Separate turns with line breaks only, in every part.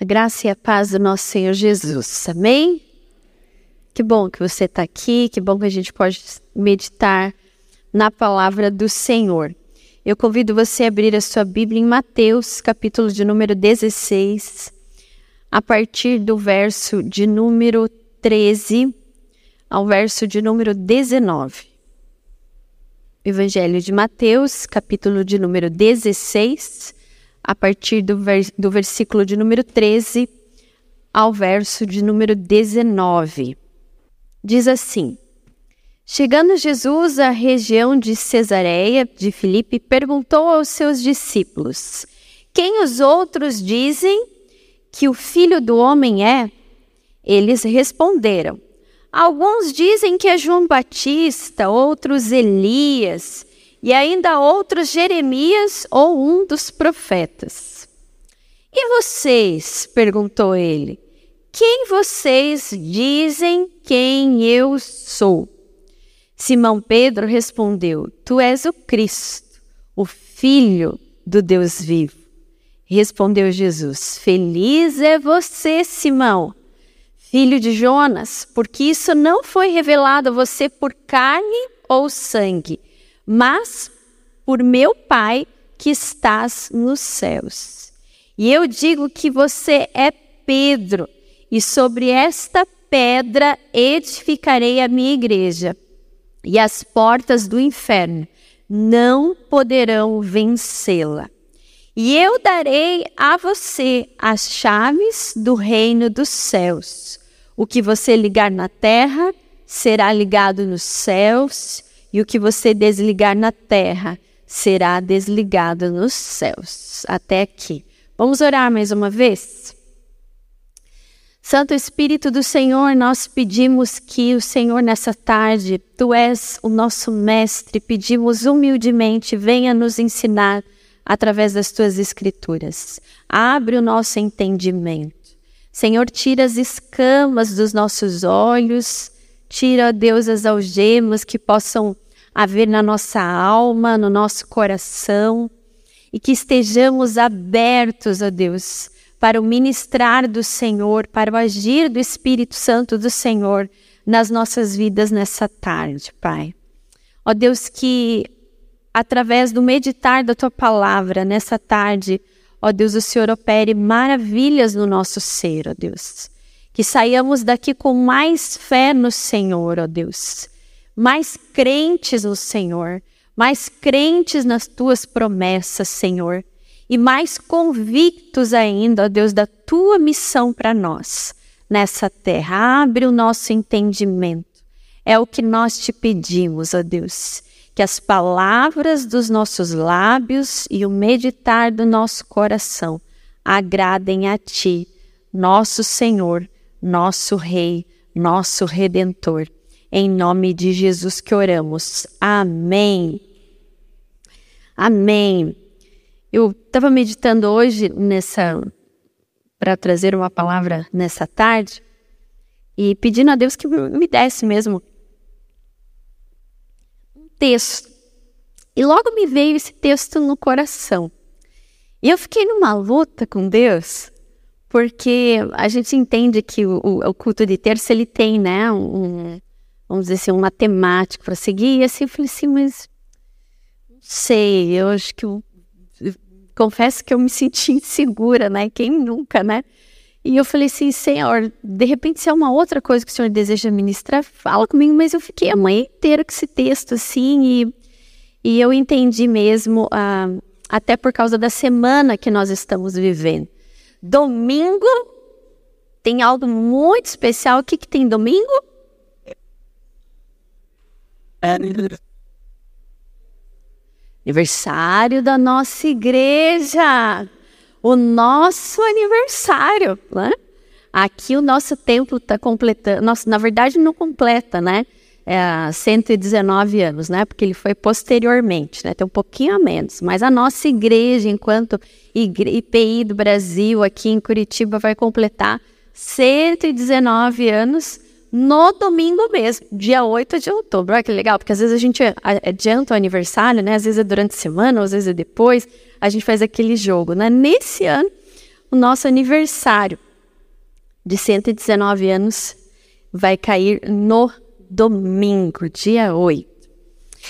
A graça e a paz do nosso Senhor Jesus. Amém? Que bom que você está aqui, que bom que a gente pode meditar na palavra do Senhor. Eu convido você a abrir a sua Bíblia em Mateus, capítulo de número 16, a partir do verso de número 13 ao verso de número 19. Evangelho de Mateus, capítulo de número 16, a partir do, vers do versículo de número 13 ao verso de número 19. Diz assim: Chegando Jesus à região de Cesareia de Filipe, perguntou aos seus discípulos: Quem os outros dizem que o filho do homem é? Eles responderam: Alguns dizem que é João Batista, outros Elias e ainda outros Jeremias ou um dos profetas. E vocês? perguntou ele. Quem vocês dizem quem eu sou? Simão Pedro respondeu: Tu és o Cristo, o Filho do Deus vivo. Respondeu Jesus: Feliz é você, Simão, filho de Jonas, porque isso não foi revelado a você por carne ou sangue mas por meu Pai que estás nos céus. E eu digo que você é Pedro, e sobre esta pedra edificarei a minha igreja, e as portas do inferno não poderão vencê-la. E eu darei a você as chaves do reino dos céus. O que você ligar na terra será ligado nos céus, e o que você desligar na terra será desligado nos céus. Até aqui. Vamos orar mais uma vez? Santo Espírito do Senhor, nós pedimos que o Senhor, nessa tarde, tu és o nosso mestre, pedimos humildemente, venha nos ensinar através das tuas escrituras. Abre o nosso entendimento. Senhor, tira as escamas dos nossos olhos, Tira, Deus, as algemas que possam haver na nossa alma, no nosso coração, e que estejamos abertos, ó Deus, para o ministrar do Senhor, para o agir do Espírito Santo do Senhor nas nossas vidas nessa tarde, Pai. Ó Deus, que através do meditar da tua palavra nessa tarde, ó Deus, o Senhor opere maravilhas no nosso ser, ó Deus que saiamos daqui com mais fé no Senhor, ó Deus, mais crentes no Senhor, mais crentes nas tuas promessas, Senhor, e mais convictos ainda, ó Deus, da tua missão para nós nessa terra. Abre o nosso entendimento. É o que nós te pedimos, ó Deus, que as palavras dos nossos lábios e o meditar do nosso coração agradem a ti, nosso Senhor nosso Rei, nosso Redentor. Em nome de Jesus que oramos. Amém. Amém. Eu estava meditando hoje nessa para trazer uma palavra nessa tarde e pedindo a Deus que me desse mesmo um texto. E logo me veio esse texto no coração. E eu fiquei numa luta com Deus porque a gente entende que o, o, culto de terça ele tem, né, um, vamos dizer assim, uma temática para seguir, e assim eu falei assim, mas não sei, eu acho que eu, eu, confesso que eu me senti insegura, né, quem nunca, né, e eu falei assim, Senhor, de repente se é uma outra coisa que o Senhor deseja ministrar, fala comigo, mas eu fiquei a manhã inteira com esse texto, assim, e, e eu entendi mesmo, uh, até por causa da semana que nós estamos vivendo, Domingo tem algo muito especial. O que, que tem domingo? Aniversário da nossa igreja. O nosso aniversário, né? Aqui o nosso templo está completando. Nossa, na verdade, não completa, né? É, 119 anos, né? Porque ele foi posteriormente, né? Tem um pouquinho a menos. Mas a nossa igreja, enquanto IPI do Brasil, aqui em Curitiba, vai completar 119 anos no domingo mesmo, dia 8 de outubro. Olha que legal, porque às vezes a gente adianta o aniversário, né? Às vezes é durante a semana, às vezes é depois. A gente faz aquele jogo, né? Nesse ano, o nosso aniversário de 119 anos vai cair no domingo, dia 8.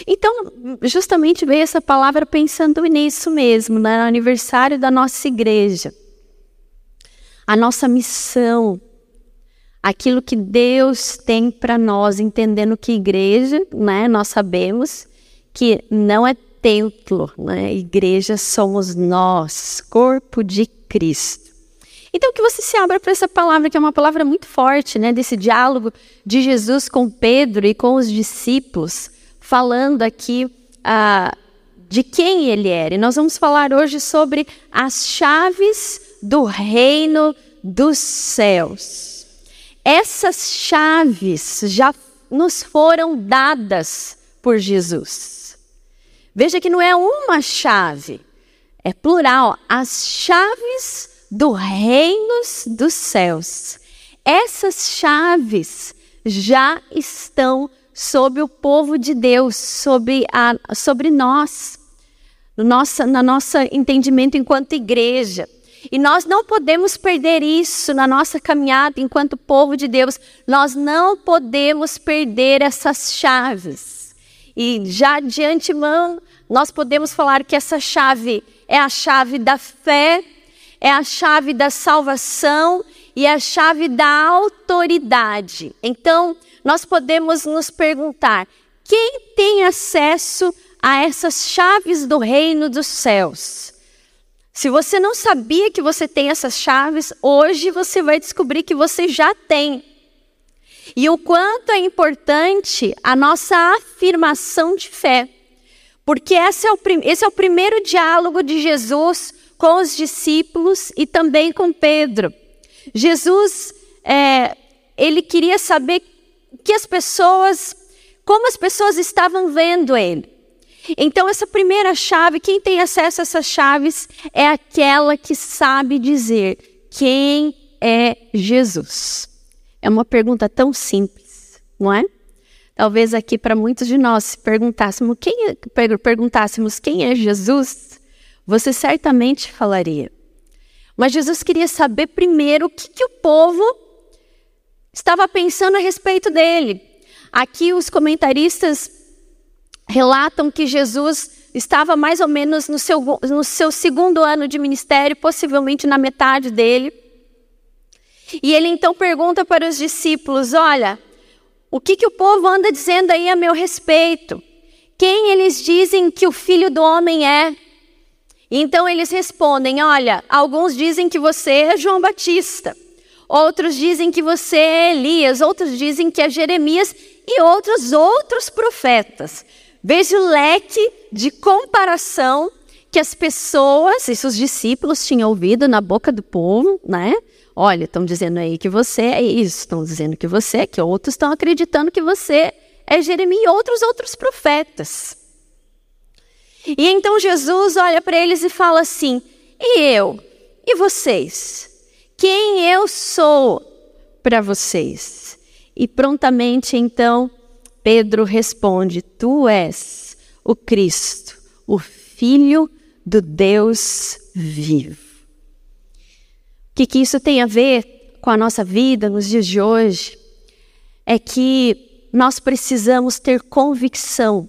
Então, justamente veio essa palavra pensando nisso mesmo, né? no aniversário da nossa igreja. A nossa missão, aquilo que Deus tem para nós, entendendo que igreja, né, nós sabemos que não é templo, né? Igreja somos nós, corpo de Cristo. Então que você se abra para essa palavra, que é uma palavra muito forte, né, desse diálogo de Jesus com Pedro e com os discípulos, falando aqui ah, de quem ele era. E nós vamos falar hoje sobre as chaves do reino dos céus. Essas chaves já nos foram dadas por Jesus. Veja que não é uma chave, é plural, as chaves do reinos dos céus. Essas chaves já estão sobre o povo de Deus, sobre, a, sobre nós, no nosso, no nosso entendimento enquanto igreja. E nós não podemos perder isso na nossa caminhada enquanto povo de Deus. Nós não podemos perder essas chaves. E já de antemão, nós podemos falar que essa chave é a chave da fé é a chave da salvação e a chave da autoridade. Então, nós podemos nos perguntar: quem tem acesso a essas chaves do reino dos céus? Se você não sabia que você tem essas chaves, hoje você vai descobrir que você já tem. E o quanto é importante a nossa afirmação de fé. Porque esse é o, esse é o primeiro diálogo de Jesus com os discípulos e também com Pedro. Jesus, é, ele queria saber que as pessoas, como as pessoas estavam vendo ele. Então, essa primeira chave, quem tem acesso a essas chaves é aquela que sabe dizer quem é Jesus. É uma pergunta tão simples, não é? Talvez aqui para muitos de nós perguntássemos quem é, perguntássemos quem é Jesus, você certamente falaria. Mas Jesus queria saber primeiro o que, que o povo estava pensando a respeito dele. Aqui os comentaristas relatam que Jesus estava mais ou menos no seu, no seu segundo ano de ministério, possivelmente na metade dele. E ele então pergunta para os discípulos: Olha, o que, que o povo anda dizendo aí a meu respeito? Quem eles dizem que o filho do homem é? Então eles respondem: Olha, alguns dizem que você é João Batista, outros dizem que você é Elias, outros dizem que é Jeremias e outros outros profetas. Veja o leque de comparação que as pessoas, esses discípulos tinham ouvido na boca do povo, né? Olha, estão dizendo aí que você é isso, estão dizendo que você é, que outros estão acreditando que você é Jeremias e outros outros profetas. E então Jesus olha para eles e fala assim: E eu? E vocês? Quem eu sou para vocês? E prontamente então Pedro responde: Tu és o Cristo, o Filho do Deus vivo. O que, que isso tem a ver com a nossa vida nos dias de hoje? É que nós precisamos ter convicção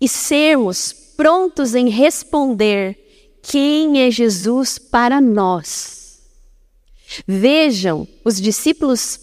e sermos prontos em responder quem é Jesus para nós. Vejam, os discípulos,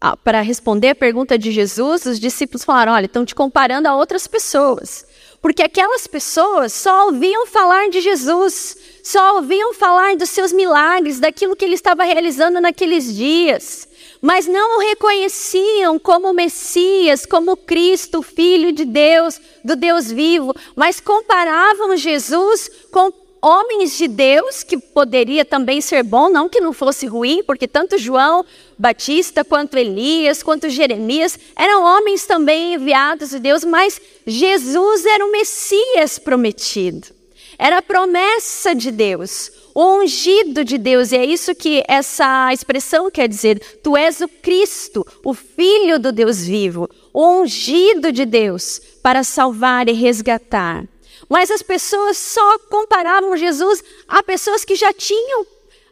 ah, para responder a pergunta de Jesus, os discípulos falaram: olha, estão te comparando a outras pessoas. Porque aquelas pessoas só ouviam falar de Jesus, só ouviam falar dos seus milagres, daquilo que ele estava realizando naqueles dias mas não o reconheciam como Messias, como Cristo, Filho de Deus, do Deus vivo, mas comparavam Jesus com homens de Deus, que poderia também ser bom, não que não fosse ruim, porque tanto João Batista, quanto Elias, quanto Jeremias, eram homens também enviados de Deus, mas Jesus era o Messias prometido, era a promessa de Deus o ungido de Deus, e é isso que essa expressão quer dizer. Tu és o Cristo, o Filho do Deus vivo, o ungido de Deus para salvar e resgatar. Mas as pessoas só comparavam Jesus a pessoas que já tinham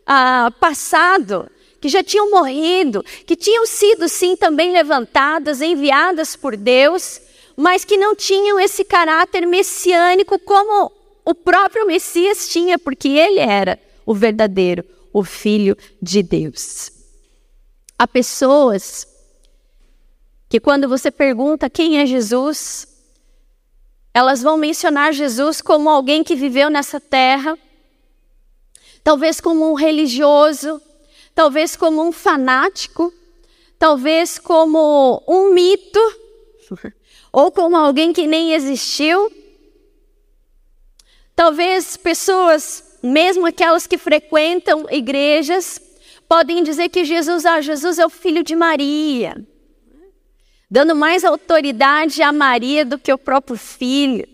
ah, passado, que já tinham morrido, que tinham sido sim também levantadas, enviadas por Deus, mas que não tinham esse caráter messiânico como o próprio Messias tinha, porque ele era o verdadeiro, o Filho de Deus. Há pessoas que, quando você pergunta quem é Jesus, elas vão mencionar Jesus como alguém que viveu nessa terra, talvez como um religioso, talvez como um fanático, talvez como um mito, ou como alguém que nem existiu. Talvez pessoas, mesmo aquelas que frequentam igrejas, podem dizer que Jesus, ah, Jesus é o filho de Maria, dando mais autoridade a Maria do que o próprio filho.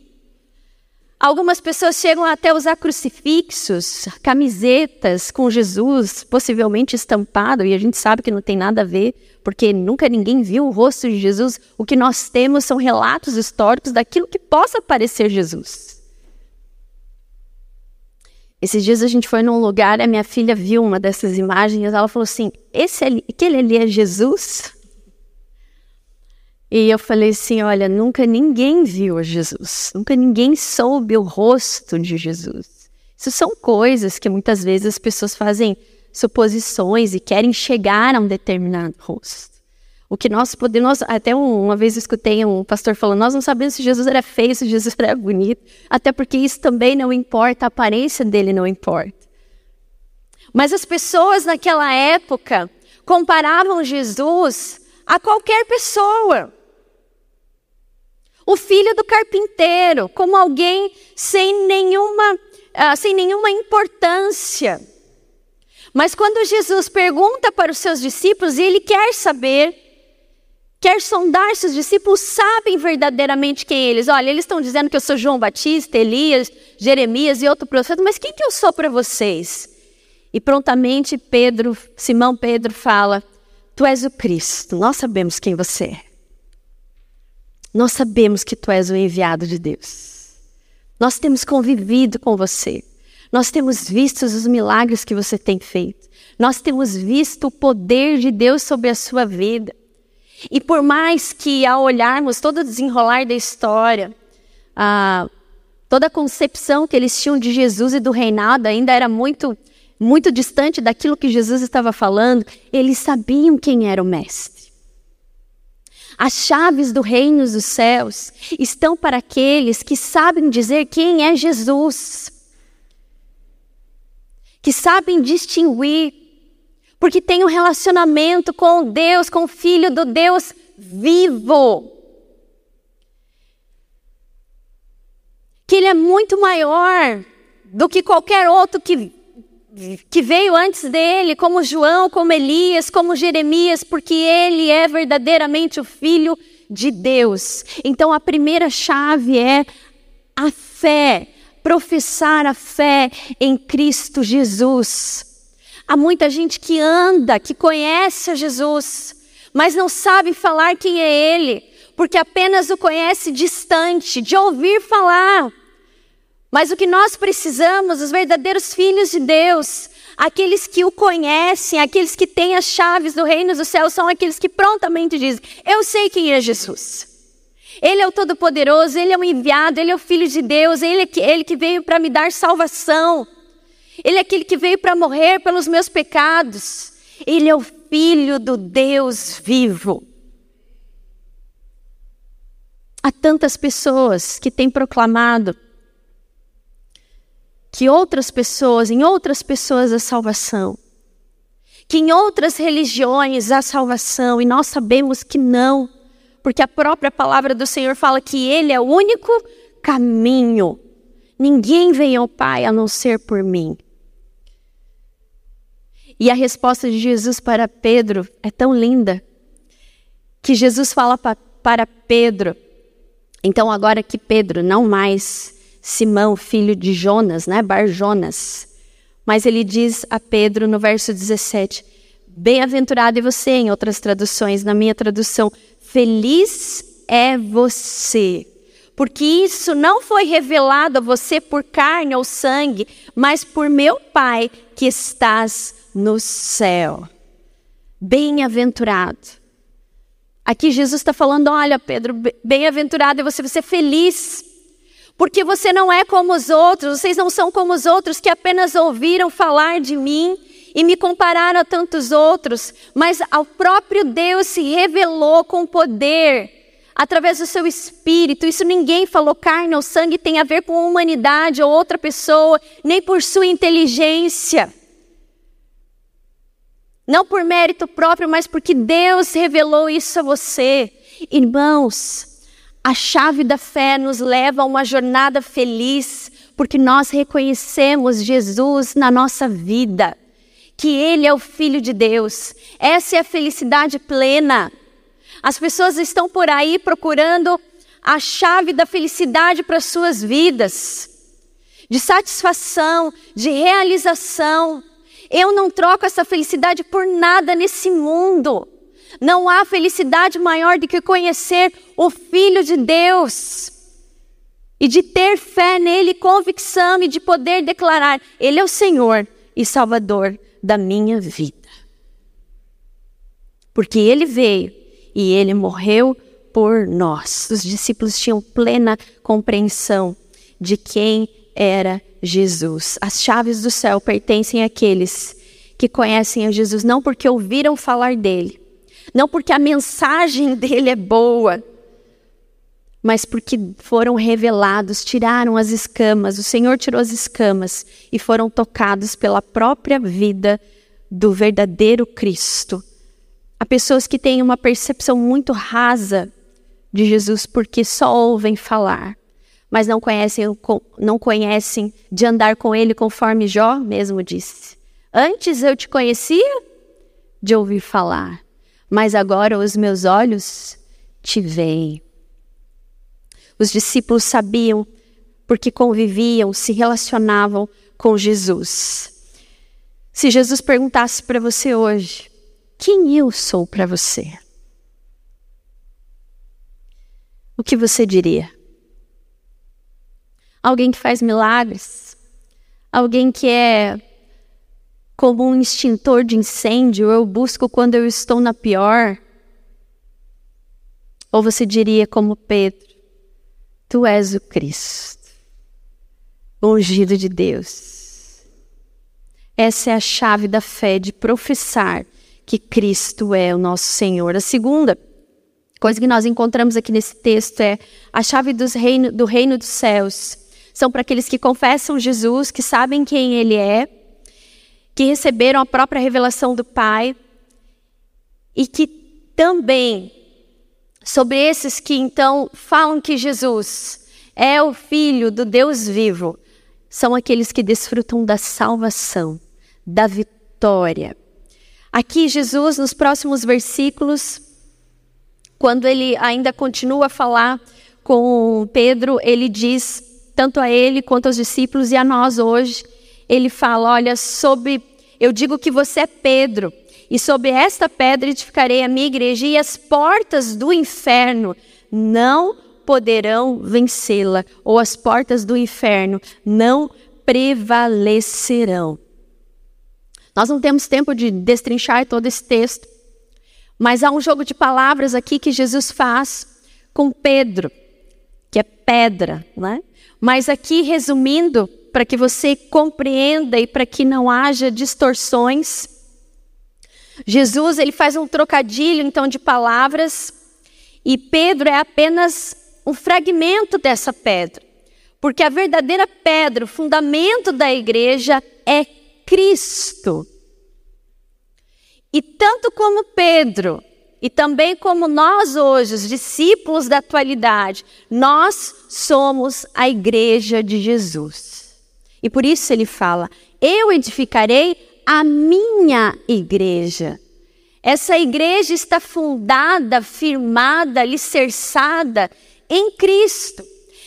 Algumas pessoas chegam até a usar crucifixos, camisetas com Jesus, possivelmente estampado, e a gente sabe que não tem nada a ver, porque nunca ninguém viu o rosto de Jesus. O que nós temos são relatos históricos daquilo que possa parecer Jesus. Esses dias a gente foi num lugar, a minha filha viu uma dessas imagens, ela falou assim: Esse ali, aquele ali é Jesus? E eu falei assim: olha, nunca ninguém viu Jesus, nunca ninguém soube o rosto de Jesus. Isso são coisas que muitas vezes as pessoas fazem suposições e querem chegar a um determinado rosto. O que nós podemos. Até uma vez eu escutei um pastor falando: nós não sabemos se Jesus era feio, se Jesus era bonito, até porque isso também não importa, a aparência dele não importa. Mas as pessoas naquela época comparavam Jesus a qualquer pessoa o filho do carpinteiro, como alguém sem nenhuma, uh, sem nenhuma importância. Mas quando Jesus pergunta para os seus discípulos, ele quer saber, quer sondar se os discípulos sabem verdadeiramente quem eles. Olha, eles estão dizendo que eu sou João Batista, Elias, Jeremias e outro profeta, mas quem que eu sou para vocês? E prontamente Pedro, Simão Pedro fala: Tu és o Cristo, nós sabemos quem você é. Nós sabemos que tu és o enviado de Deus. Nós temos convivido com você. Nós temos visto os milagres que você tem feito. Nós temos visto o poder de Deus sobre a sua vida. E por mais que, ao olharmos todo o desenrolar da história, a, toda a concepção que eles tinham de Jesus e do reinado ainda era muito, muito distante daquilo que Jesus estava falando, eles sabiam quem era o Mestre. As chaves do reino dos céus estão para aqueles que sabem dizer quem é Jesus, que sabem distinguir, porque tem um relacionamento com Deus, com o Filho do Deus vivo. Que Ele é muito maior do que qualquer outro que que veio antes dele, como João, como Elias, como Jeremias, porque ele é verdadeiramente o filho de Deus. Então a primeira chave é a fé, professar a fé em Cristo Jesus. Há muita gente que anda, que conhece a Jesus, mas não sabe falar quem é ele, porque apenas o conhece distante, de ouvir falar. Mas o que nós precisamos, os verdadeiros filhos de Deus, aqueles que o conhecem, aqueles que têm as chaves do reino dos céus, são aqueles que prontamente dizem: Eu sei quem é Jesus. Ele é o Todo-Poderoso, Ele é o enviado, Ele é o Filho de Deus, Ele é Ele que veio para me dar salvação. Ele é aquele que veio para morrer pelos meus pecados. Ele é o Filho do Deus vivo. Há tantas pessoas que têm proclamado que outras pessoas, em outras pessoas a salvação, que em outras religiões há salvação, e nós sabemos que não, porque a própria palavra do Senhor fala que Ele é o único caminho. Ninguém vem ao Pai a não ser por mim. E a resposta de Jesus para Pedro é tão linda, que Jesus fala para Pedro, então agora que Pedro não mais Simão, filho de Jonas, né, Bar Jonas. Mas ele diz a Pedro no verso 17: Bem-aventurado é você, em outras traduções, na minha tradução, feliz é você, porque isso não foi revelado a você por carne ou sangue, mas por meu Pai que estás no céu. Bem-aventurado. Aqui Jesus está falando: olha, Pedro, bem-aventurado é você, você é feliz, porque você não é como os outros, vocês não são como os outros que apenas ouviram falar de mim e me compararam a tantos outros, mas ao próprio Deus se revelou com poder através do seu espírito. Isso ninguém falou carne ou sangue tem a ver com humanidade ou outra pessoa, nem por sua inteligência. Não por mérito próprio, mas porque Deus revelou isso a você. Irmãos, a chave da fé nos leva a uma jornada feliz, porque nós reconhecemos Jesus na nossa vida, que Ele é o Filho de Deus. Essa é a felicidade plena. As pessoas estão por aí procurando a chave da felicidade para suas vidas, de satisfação, de realização. Eu não troco essa felicidade por nada nesse mundo. Não há felicidade maior do que conhecer o Filho de Deus e de ter fé nele, convicção e de poder declarar: Ele é o Senhor e Salvador da minha vida. Porque Ele veio e Ele morreu por nós. Os discípulos tinham plena compreensão de quem era Jesus. As chaves do céu pertencem àqueles que conhecem a Jesus não porque ouviram falar dele, não porque a mensagem dele é boa, mas porque foram revelados, tiraram as escamas, o Senhor tirou as escamas e foram tocados pela própria vida do verdadeiro Cristo. Há pessoas que têm uma percepção muito rasa de Jesus porque só ouvem falar mas não conhecem, não conhecem de andar com ele conforme Jó mesmo disse. Antes eu te conhecia de ouvir falar, mas agora os meus olhos te veem. Os discípulos sabiam porque conviviam, se relacionavam com Jesus. Se Jesus perguntasse para você hoje, quem eu sou para você? O que você diria? Alguém que faz milagres, alguém que é como um extintor de incêndio, eu busco quando eu estou na pior. Ou você diria, como Pedro, Tu és o Cristo, ungido de Deus. Essa é a chave da fé de professar que Cristo é o nosso Senhor. A segunda coisa que nós encontramos aqui nesse texto é a chave reino, do reino dos céus são para aqueles que confessam Jesus, que sabem quem Ele é, que receberam a própria revelação do Pai e que também, sobre esses que então falam que Jesus é o Filho do Deus vivo, são aqueles que desfrutam da salvação, da vitória. Aqui, Jesus, nos próximos versículos, quando ele ainda continua a falar com Pedro, ele diz tanto a ele quanto aos discípulos e a nós hoje. Ele fala: Olha, sobre. Eu digo que você é Pedro, e sobre esta pedra edificarei a minha igreja, e as portas do inferno não poderão vencê-la, ou as portas do inferno não prevalecerão. Nós não temos tempo de destrinchar todo esse texto, mas há um jogo de palavras aqui que Jesus faz com Pedro, que é pedra, né? Mas aqui, resumindo, para que você compreenda e para que não haja distorções, Jesus ele faz um trocadilho então de palavras e Pedro é apenas um fragmento dessa pedra. Porque a verdadeira pedra, o fundamento da igreja é Cristo. E tanto como Pedro e também como nós hoje, os discípulos da atualidade, nós somos a igreja de Jesus. E por isso ele fala: Eu edificarei a minha igreja. Essa igreja está fundada, firmada, alicerçada em Cristo.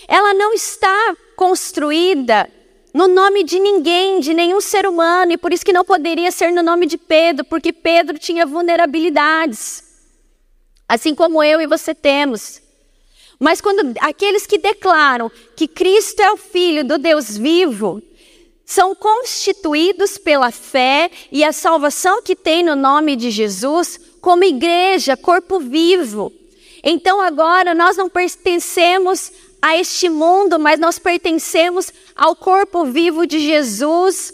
Ela não está construída no nome de ninguém, de nenhum ser humano, e por isso que não poderia ser no nome de Pedro, porque Pedro tinha vulnerabilidades assim como eu e você temos. Mas quando aqueles que declaram que Cristo é o Filho do Deus vivo, são constituídos pela fé e a salvação que tem no nome de Jesus como igreja, corpo vivo. Então agora nós não pertencemos a este mundo, mas nós pertencemos ao corpo vivo de Jesus,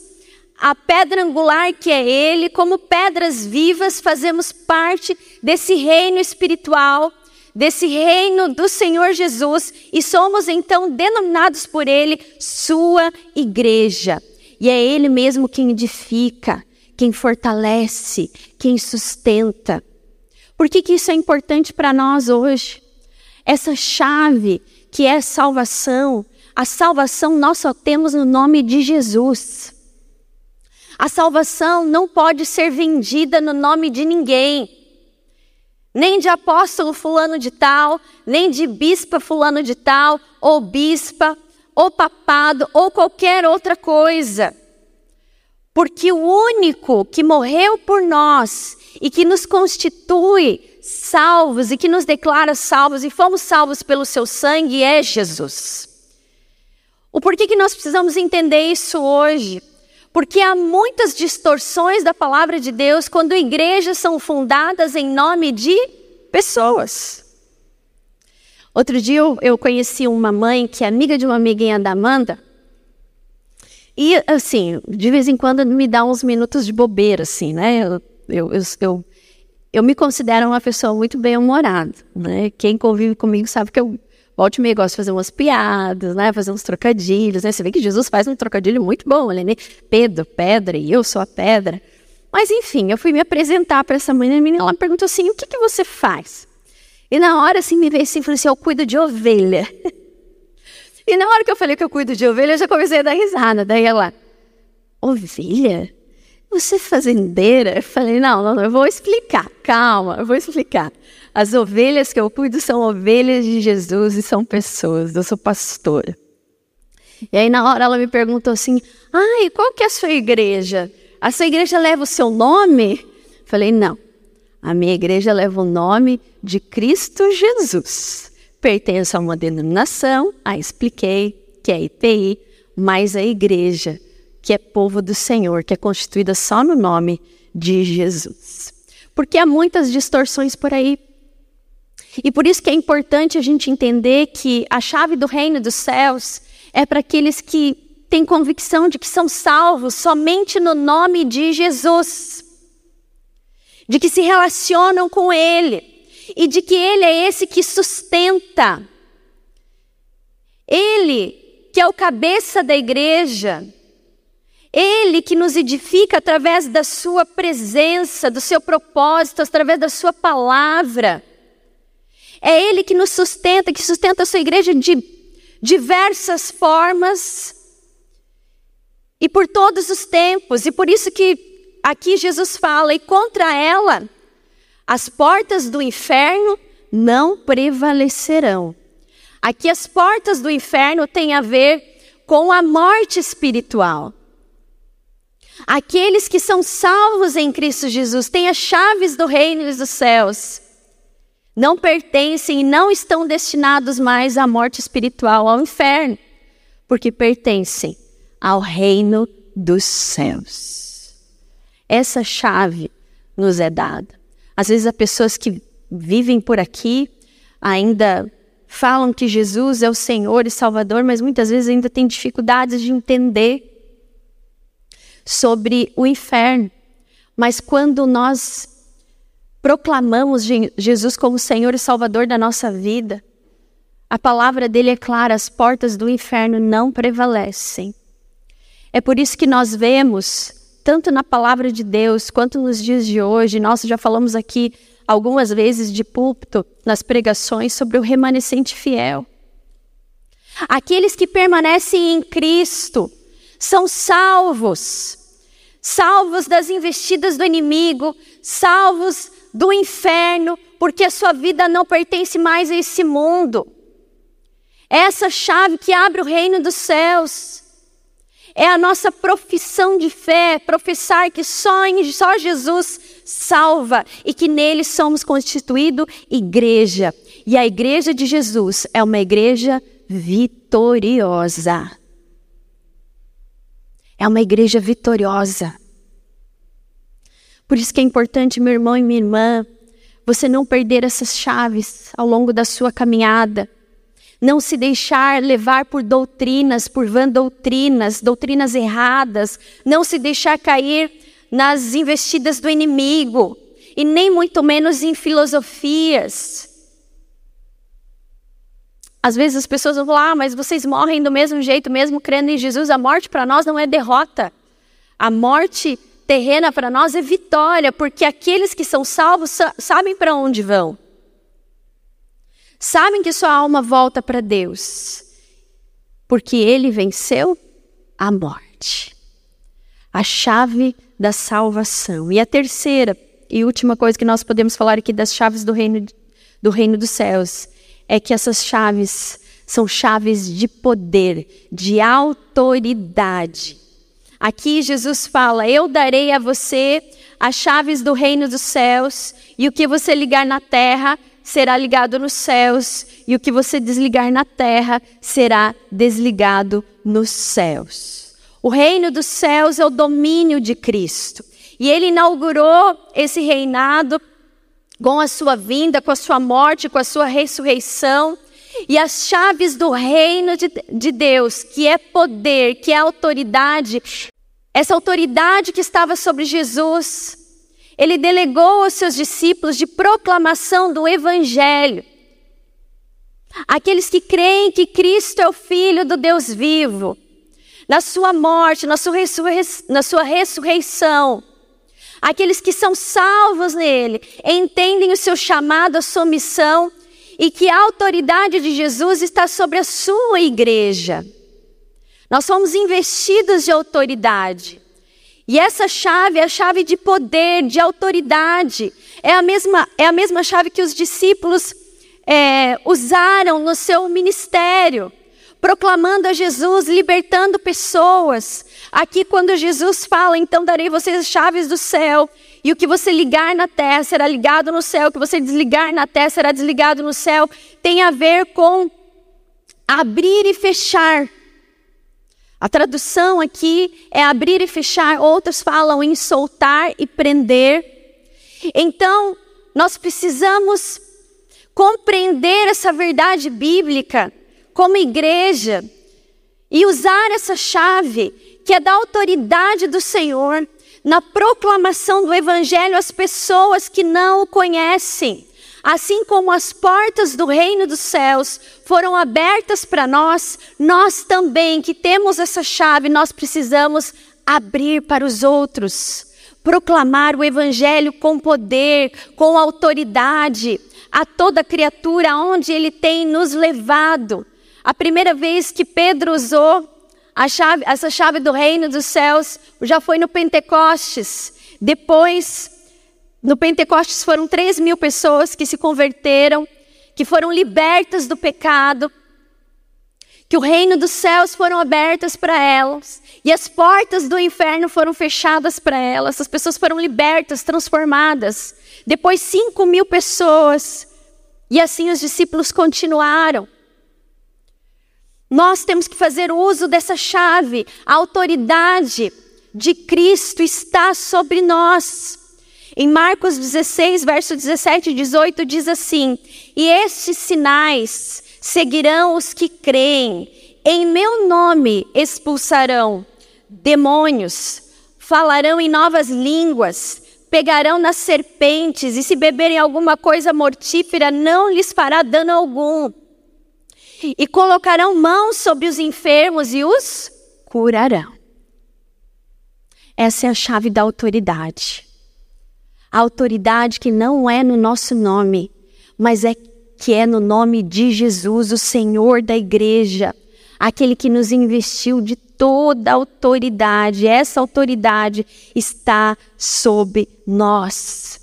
a pedra angular que é Ele, como pedras vivas, fazemos parte desse reino espiritual desse reino do Senhor Jesus e somos então denominados por Ele Sua igreja. E é Ele mesmo quem edifica, quem fortalece, quem sustenta. Por que, que isso é importante para nós hoje? Essa chave que é salvação, a salvação nós só temos no nome de Jesus. A salvação não pode ser vendida no nome de ninguém nem de apóstolo fulano de tal, nem de bispa fulano de tal, ou bispa, ou papado, ou qualquer outra coisa. Porque o único que morreu por nós e que nos constitui salvos e que nos declara salvos e fomos salvos pelo seu sangue é Jesus. O porquê que nós precisamos entender isso hoje? Porque há muitas distorções da palavra de Deus quando igrejas são fundadas em nome de pessoas. Outro dia eu, conheci uma mãe que é amiga de uma amiguinha da Amanda. E, assim, de vez em quando me dá uns minutos de bobeira, assim, né? Eu, eu, eu, eu, eu me considero uma pessoa muito bem-humorada, né? Quem convive comigo sabe que eu Volte meio gosto de fazer umas piadas, né? Fazer uns trocadilhos, né? Você vê que Jesus faz um trocadilho muito bom, né? Pedro, pedra, e eu sou a pedra. Mas enfim, eu fui me apresentar para essa mãe, e a menina ela perguntou assim: o que, que você faz? E na hora assim me veio assim, falou assim: eu cuido de ovelha. e na hora que eu falei que eu cuido de ovelha, eu já comecei a dar risada. Daí ela, ovelha? Você é fazendeira? Eu falei: não, não, não, eu vou explicar, calma, eu vou explicar. As ovelhas que eu cuido são ovelhas de Jesus e são pessoas. Eu sou pastora. E aí na hora ela me perguntou assim: "Ai, qual que é a sua igreja? A sua igreja leva o seu nome?" Falei: "Não. A minha igreja leva o nome de Cristo Jesus. Pertence a uma denominação, aí expliquei que é IPI, mas a igreja, que é povo do Senhor, que é constituída só no nome de Jesus. Porque há muitas distorções por aí. E por isso que é importante a gente entender que a chave do reino dos céus é para aqueles que têm convicção de que são salvos somente no nome de Jesus, de que se relacionam com Ele e de que Ele é esse que sustenta. Ele, que é o cabeça da igreja, ele que nos edifica através da sua presença, do seu propósito, através da sua palavra. É Ele que nos sustenta, que sustenta a sua igreja de diversas formas e por todos os tempos. E por isso que aqui Jesus fala: e contra ela, as portas do inferno não prevalecerão. Aqui as portas do inferno têm a ver com a morte espiritual. Aqueles que são salvos em Cristo Jesus têm as chaves do reino dos céus não pertencem e não estão destinados mais à morte espiritual, ao inferno, porque pertencem ao reino dos céus. Essa chave nos é dada. Às vezes, as pessoas que vivem por aqui ainda falam que Jesus é o Senhor e Salvador, mas muitas vezes ainda têm dificuldades de entender sobre o inferno. Mas quando nós proclamamos Jesus como Senhor e Salvador da nossa vida, a palavra dele é clara: as portas do inferno não prevalecem. É por isso que nós vemos, tanto na palavra de Deus quanto nos dias de hoje, nós já falamos aqui algumas vezes de púlpito, nas pregações, sobre o remanescente fiel. Aqueles que permanecem em Cristo são salvos, salvos das investidas do inimigo, salvos do inferno, porque a sua vida não pertence mais a esse mundo. É essa chave que abre o reino dos céus. É a nossa profissão de fé, professar que só, em, só Jesus salva e que nele somos constituído igreja. E a igreja de Jesus é uma igreja vitoriosa. É uma igreja vitoriosa. Por isso que é importante, meu irmão e minha irmã, você não perder essas chaves ao longo da sua caminhada. Não se deixar levar por doutrinas, por vã doutrinas, doutrinas erradas. Não se deixar cair nas investidas do inimigo. E nem muito menos em filosofias. Às vezes as pessoas vão falar, ah, mas vocês morrem do mesmo jeito, mesmo crendo em Jesus. A morte para nós não é derrota. A morte terrena para nós é vitória, porque aqueles que são salvos sabem para onde vão. Sabem que sua alma volta para Deus, porque ele venceu a morte. A chave da salvação. E a terceira e última coisa que nós podemos falar aqui das chaves do reino, do reino dos céus é que essas chaves são chaves de poder, de autoridade. Aqui Jesus fala: Eu darei a você as chaves do reino dos céus, e o que você ligar na terra será ligado nos céus, e o que você desligar na terra será desligado nos céus. O reino dos céus é o domínio de Cristo. E ele inaugurou esse reinado com a sua vinda, com a sua morte, com a sua ressurreição. E as chaves do reino de, de Deus, que é poder, que é autoridade, essa autoridade que estava sobre Jesus, ele delegou aos seus discípulos de proclamação do Evangelho. Aqueles que creem que Cristo é o Filho do Deus vivo, na sua morte, na sua, na sua ressurreição. Aqueles que são salvos nele, entendem o seu chamado, a sua missão e que a autoridade de Jesus está sobre a sua igreja. Nós somos investidos de autoridade. E essa chave é a chave de poder, de autoridade. É a mesma, é a mesma chave que os discípulos é, usaram no seu ministério, proclamando a Jesus, libertando pessoas. Aqui, quando Jesus fala, então darei vocês as chaves do céu, e o que você ligar na terra será ligado no céu, o que você desligar na terra será desligado no céu, tem a ver com abrir e fechar. A tradução aqui é abrir e fechar, outras falam em soltar e prender. Então, nós precisamos compreender essa verdade bíblica como igreja e usar essa chave que é da autoridade do Senhor na proclamação do evangelho às pessoas que não o conhecem. Assim como as portas do reino dos céus foram abertas para nós, nós também que temos essa chave, nós precisamos abrir para os outros, proclamar o evangelho com poder, com autoridade a toda criatura onde ele tem nos levado. A primeira vez que Pedro usou chave, essa chave do reino dos céus já foi no Pentecostes. Depois no Pentecostes foram 3 mil pessoas que se converteram, que foram libertas do pecado, que o reino dos céus foram abertas para elas e as portas do inferno foram fechadas para elas. Essas pessoas foram libertas, transformadas. Depois 5 mil pessoas e assim os discípulos continuaram. Nós temos que fazer uso dessa chave. A autoridade de Cristo está sobre nós. Em Marcos 16, verso 17 e 18, diz assim: E estes sinais seguirão os que creem, em meu nome expulsarão demônios, falarão em novas línguas, pegarão nas serpentes, e se beberem alguma coisa mortífera, não lhes fará dano algum. E colocarão mãos sobre os enfermos e os curarão. Essa é a chave da autoridade. A autoridade que não é no nosso nome, mas é que é no nome de Jesus, o Senhor da igreja, aquele que nos investiu de toda a autoridade. Essa autoridade está sob nós.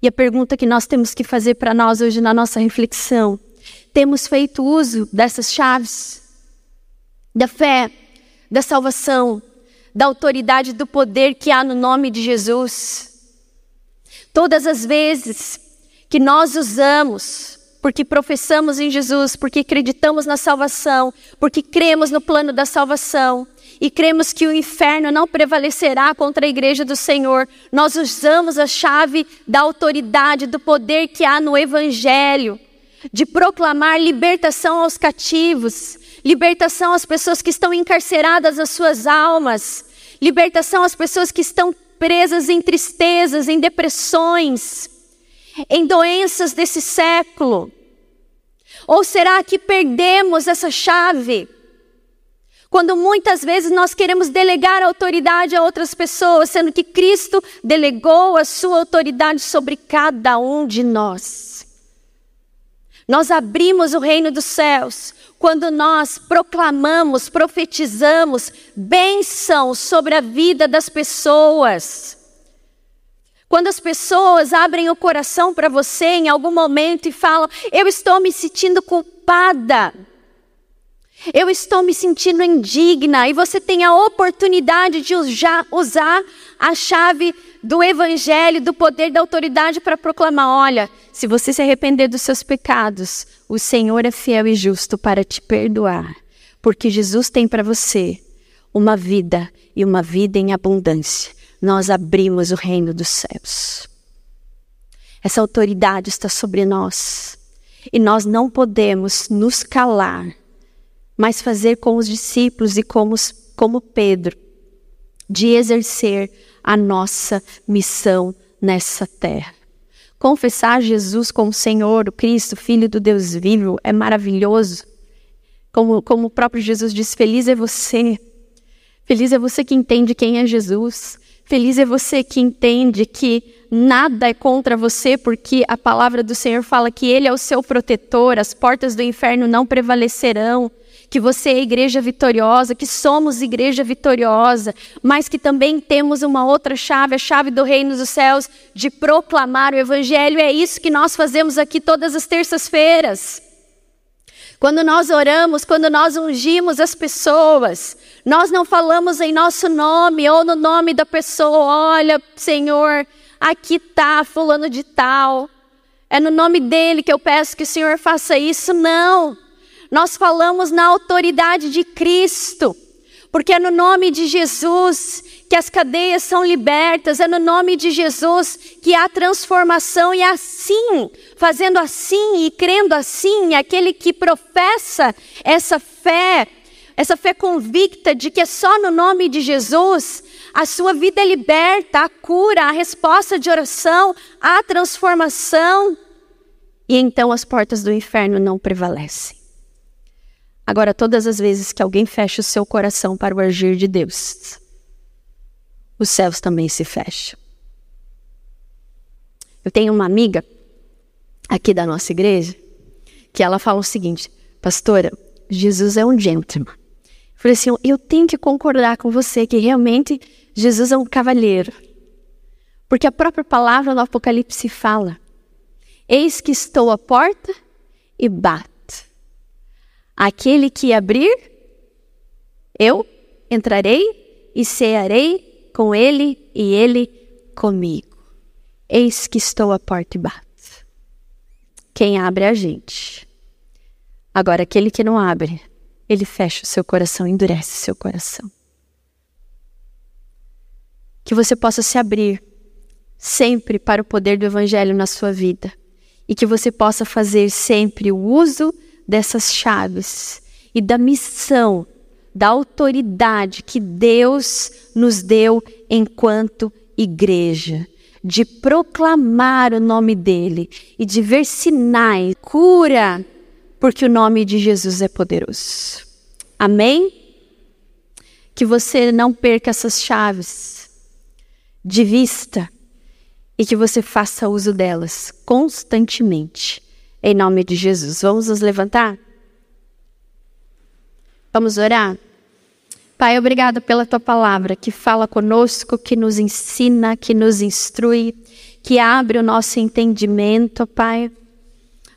E a pergunta que nós temos que fazer para nós hoje na nossa reflexão: temos feito uso dessas chaves? Da fé, da salvação, da autoridade, do poder que há no nome de Jesus? Todas as vezes que nós usamos porque professamos em Jesus, porque acreditamos na salvação, porque cremos no plano da salvação e cremos que o inferno não prevalecerá contra a igreja do Senhor, nós usamos a chave da autoridade, do poder que há no Evangelho, de proclamar libertação aos cativos, libertação às pessoas que estão encarceradas nas suas almas, libertação às pessoas que estão presas em tristezas, em depressões, em doenças desse século. Ou será que perdemos essa chave? Quando muitas vezes nós queremos delegar autoridade a outras pessoas, sendo que Cristo delegou a sua autoridade sobre cada um de nós. Nós abrimos o reino dos céus quando nós proclamamos, profetizamos bênção sobre a vida das pessoas. Quando as pessoas abrem o coração para você em algum momento e falam: Eu estou me sentindo culpada. Eu estou me sentindo indigna e você tem a oportunidade de usar a chave do evangelho, do poder da autoridade para proclamar: olha, se você se arrepender dos seus pecados, o Senhor é fiel e justo para te perdoar, porque Jesus tem para você uma vida e uma vida em abundância. Nós abrimos o reino dos céus. Essa autoridade está sobre nós e nós não podemos nos calar mas fazer com os discípulos e como, como Pedro, de exercer a nossa missão nessa terra. Confessar Jesus como Senhor, o Cristo, Filho do Deus vivo, é maravilhoso. Como, como o próprio Jesus diz: Feliz é você. Feliz é você que entende quem é Jesus. Feliz é você que entende que nada é contra você, porque a palavra do Senhor fala que Ele é o seu protetor, as portas do inferno não prevalecerão que você é igreja vitoriosa, que somos igreja vitoriosa, mas que também temos uma outra chave, a chave do reino dos céus, de proclamar o evangelho. É isso que nós fazemos aqui todas as terças-feiras. Quando nós oramos, quando nós ungimos as pessoas, nós não falamos em nosso nome ou no nome da pessoa, olha, Senhor, aqui está fulano de tal. É no nome dele que eu peço que o Senhor faça isso. Não. Nós falamos na autoridade de Cristo, porque é no nome de Jesus que as cadeias são libertas, é no nome de Jesus que há transformação, e assim, fazendo assim e crendo assim, aquele que professa essa fé, essa fé convicta de que é só no nome de Jesus, a sua vida é liberta, a cura, a resposta de oração, a transformação, e então as portas do inferno não prevalecem. Agora, todas as vezes que alguém fecha o seu coração para o agir de Deus, os céus também se fecham. Eu tenho uma amiga aqui da nossa igreja que ela fala o seguinte: Pastora, Jesus é um gentleman. Eu falei assim: eu tenho que concordar com você que realmente Jesus é um cavalheiro. Porque a própria palavra no Apocalipse fala: Eis que estou à porta e bato. Aquele que abrir, eu entrarei e cearei com ele e ele comigo. Eis que estou à porta e bato. Quem abre é a gente. Agora, aquele que não abre, ele fecha o seu coração, endurece o seu coração. Que você possa se abrir sempre para o poder do Evangelho na sua vida e que você possa fazer sempre o uso dessas chaves e da missão, da autoridade que Deus nos deu enquanto igreja, de proclamar o nome dele e de ver sinais, cura, porque o nome de Jesus é poderoso. Amém? Que você não perca essas chaves de vista e que você faça uso delas constantemente em nome de Jesus. Vamos nos levantar? Vamos orar? Pai, obrigado pela tua palavra que fala conosco, que nos ensina, que nos instrui, que abre o nosso entendimento, Pai.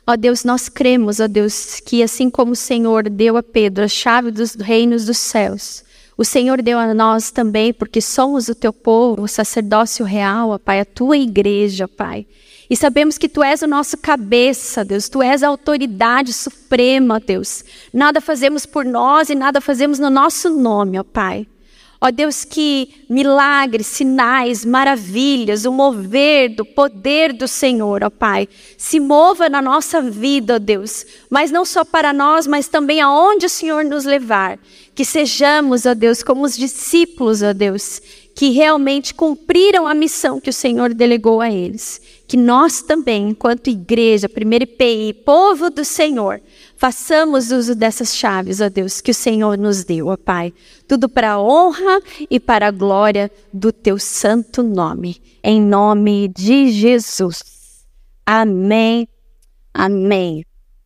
Ó Deus, nós cremos, ó Deus, que assim como o Senhor deu a Pedro a chave dos reinos dos céus, O Senhor deu a nós também, porque somos o teu povo, o sacerdócio real, ó Pai, a tua igreja, Pai. E sabemos que tu és o nosso cabeça, Deus. Tu és a autoridade suprema, Deus. Nada fazemos por nós e nada fazemos no nosso nome, ó Pai. Ó Deus, que milagres, sinais, maravilhas, o mover do poder do Senhor, ó Pai, se mova na nossa vida, ó Deus, mas não só para nós, mas também aonde o Senhor nos levar. Que sejamos, ó Deus, como os discípulos, ó Deus, que realmente cumpriram a missão que o Senhor delegou a eles. Que nós também, enquanto igreja, primeiro IPI, povo do Senhor, façamos uso dessas chaves, ó Deus, que o Senhor nos deu, ó Pai. Tudo para a honra e para a glória do teu santo nome. Em nome de Jesus. Amém. Amém.